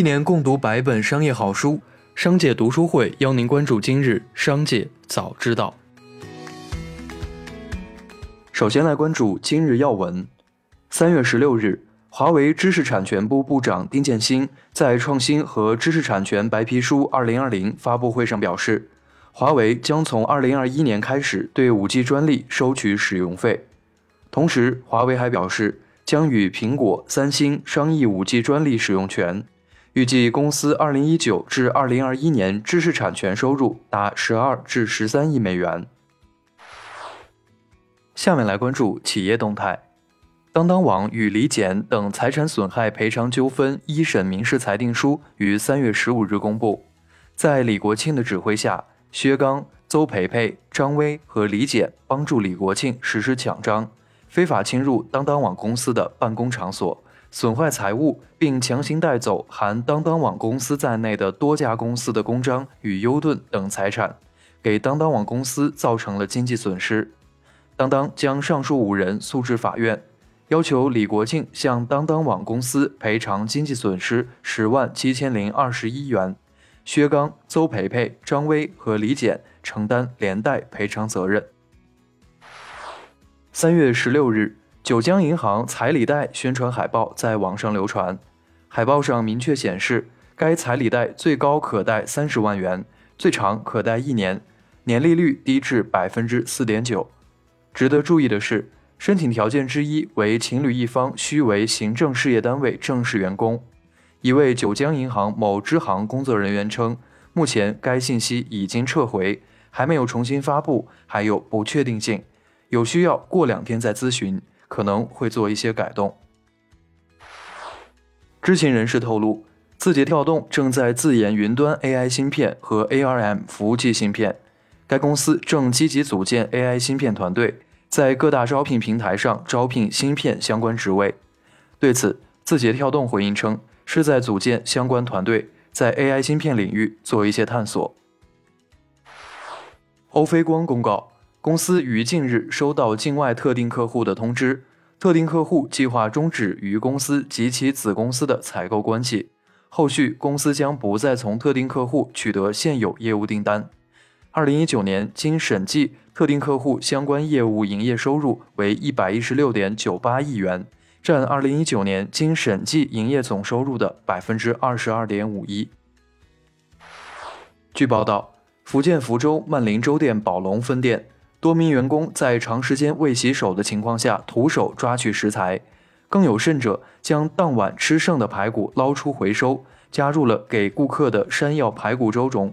一年共读百本商业好书，商界读书会邀您关注今日商界早知道。首先来关注今日要闻。三月十六日，华为知识产权部部长丁建新在创新和知识产权白皮书二零二零发布会上表示，华为将从二零二一年开始对五 G 专利收取使用费。同时，华为还表示将与苹果、三星商议五 G 专利使用权。预计公司二零一九至二零二一年知识产权收入达十二至十三亿美元。下面来关注企业动态。当当网与李简等财产损害赔偿纠纷一审民事裁定书于三月十五日公布。在李国庆的指挥下，薛刚、邹培培、张威和李简帮助李国庆实施抢章，非法侵入当当网公司的办公场所。损坏财物，并强行带走含当当网公司在内的多家公司的公章与优盾等财产，给当当网公司造成了经济损失。当当将上述五人诉至法院，要求李国庆向当当网公司赔偿经济损失十万七千零二十一元，薛刚、邹培培、张威和李简承担连带赔偿责任。三月十六日。九江银行彩礼贷宣传海报在网上流传，海报上明确显示，该彩礼贷最高可贷三十万元，最长可贷一年，年利率低至百分之四点九。值得注意的是，申请条件之一为情侣一方需为行政事业单位正式员工。一位九江银行某支行工作人员称，目前该信息已经撤回，还没有重新发布，还有不确定性，有需要过两天再咨询。可能会做一些改动。知情人士透露，字节跳动正在自研云端 AI 芯片和 ARM 服务器芯片，该公司正积极组建 AI 芯片团队，在各大招聘平台上招聘芯片相关职位。对此，字节跳动回应称，是在组建相关团队，在 AI 芯片领域做一些探索。欧菲光公告。公司于近日收到境外特定客户的通知，特定客户计划终止与公司及其子公司的采购关系，后续公司将不再从特定客户取得现有业务订单。二零一九年经审计，特定客户相关业务营业收入为一百一十六点九八亿元，占二零一九年经审计营业总收入的百分之二十二点五一。据报道，福建福州曼林粥店宝龙分店。多名员工在长时间未洗手的情况下徒手抓取食材，更有甚者将当晚吃剩的排骨捞出回收，加入了给顾客的山药排骨粥中。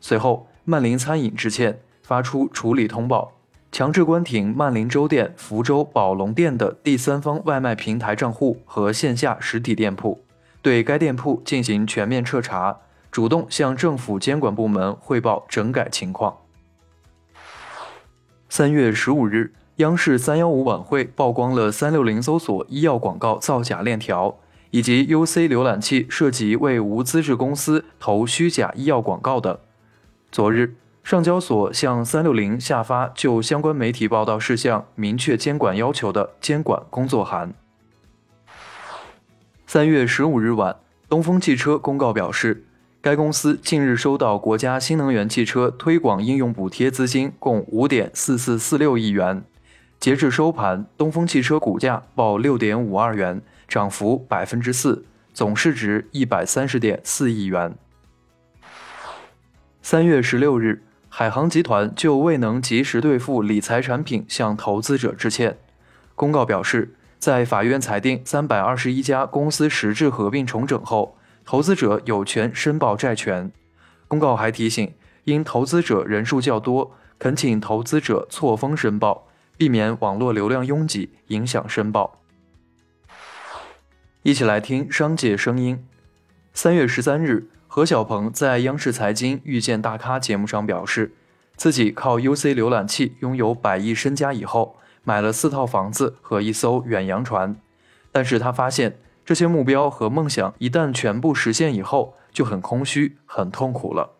随后，曼林餐饮致歉，发出处理通报，强制关停曼林粥店福州宝龙店的第三方外卖平台账户和线下实体店铺，对该店铺进行全面彻查，主动向政府监管部门汇报整改情况。三月十五日，央视三幺五晚会曝光了三六零搜索医药广告造假链条，以及 UC 浏览器涉及为无资质公司投虚假医药广告等。昨日，上交所向三六零下发就相关媒体报道事项明确监管要求的监管工作函。三月十五日晚，东风汽车公告表示。该公司近日收到国家新能源汽车推广应用补贴资金共五点四四四六亿元，截至收盘，东风汽车股价报六点五二元，涨幅百分之四，总市值一百三十点四亿元。三月十六日，海航集团就未能及时兑付理财产品向投资者致歉。公告表示，在法院裁定三百二十一家公司实质合并重整后。投资者有权申报债权。公告还提醒，因投资者人数较多，恳请投资者错峰申报，避免网络流量拥挤影响申报。一起来听商界声音。三月十三日，何小鹏在央视财经遇见大咖节目上表示，自己靠 UC 浏览器拥有百亿身家以后，买了四套房子和一艘远洋船，但是他发现。这些目标和梦想一旦全部实现以后，就很空虚、很痛苦了。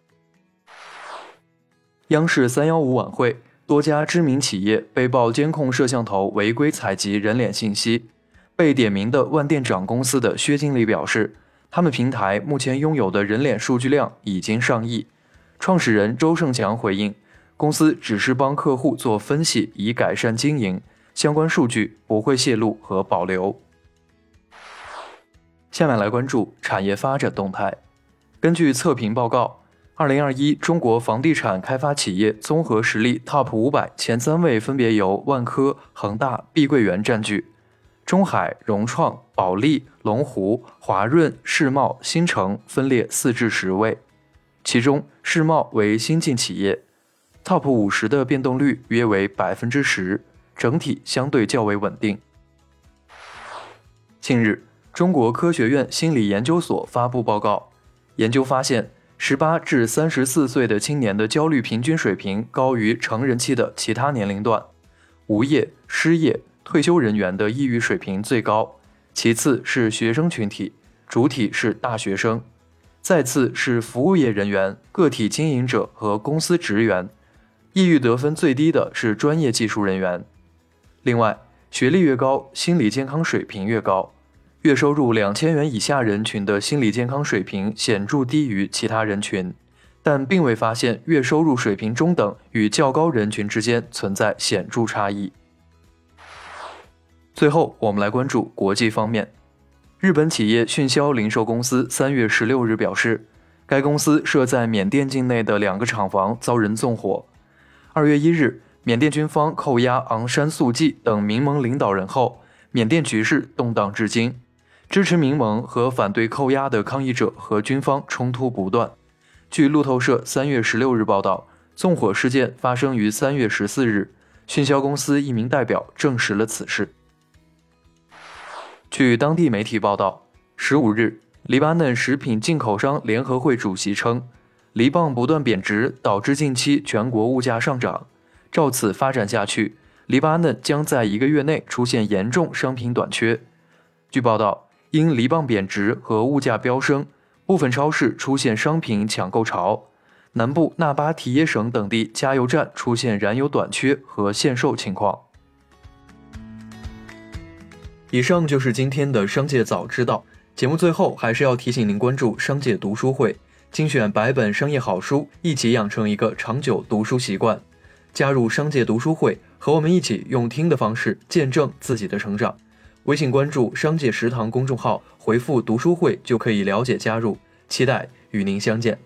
央视三幺五晚会，多家知名企业被曝监控摄像头违规采集人脸信息。被点名的万店长公司的薛经理表示，他们平台目前拥有的人脸数据量已经上亿。创始人周胜强回应，公司只是帮客户做分析，以改善经营，相关数据不会泄露和保留。下面来关注产业发展动态。根据测评报告，二零二一中国房地产开发企业综合实力 TOP 五百前三位分别由万科、恒大、碧桂园占据。中海、融创、保利、龙湖、华润、世茂、新城分列四至十位，其中世茂为新晋企业，TOP 五十的变动率约为百分之十，整体相对较为稳定。近日，中国科学院心理研究所发布报告，研究发现，十八至三十四岁的青年的焦虑平均水平高于成人期的其他年龄段，无业、失业。退休人员的抑郁水平最高，其次是学生群体，主体是大学生，再次是服务业人员、个体经营者和公司职员。抑郁得分最低的是专业技术人员。另外，学历越高，心理健康水平越高。月收入两千元以下人群的心理健康水平显著低于其他人群，但并未发现月收入水平中等与较高人群之间存在显著差异。最后，我们来关注国际方面。日本企业迅销零售公司三月十六日表示，该公司设在缅甸境内的两个厂房遭人纵火。二月一日，缅甸军方扣押昂山素季等民盟领导人后，缅甸局势动荡至今，支持民盟和反对扣押的抗议者和军方冲突不断。据路透社三月十六日报道，纵火事件发生于三月十四日，迅销公司一名代表证实了此事。据当地媒体报道，十五日，黎巴嫩食品进口商联合会主席称，黎镑不断贬值导致近期全国物价上涨。照此发展下去，黎巴嫩将在一个月内出现严重商品短缺。据报道，因黎镑贬值和物价飙升，部分超市出现商品抢购潮，南部纳巴提耶省等地加油站出现燃油短缺和限售情况。以上就是今天的商界早知道节目。最后还是要提醒您关注商界读书会，精选百本商业好书，一起养成一个长久读书习惯。加入商界读书会，和我们一起用听的方式见证自己的成长。微信关注“商界食堂”公众号，回复“读书会”就可以了解加入。期待与您相见。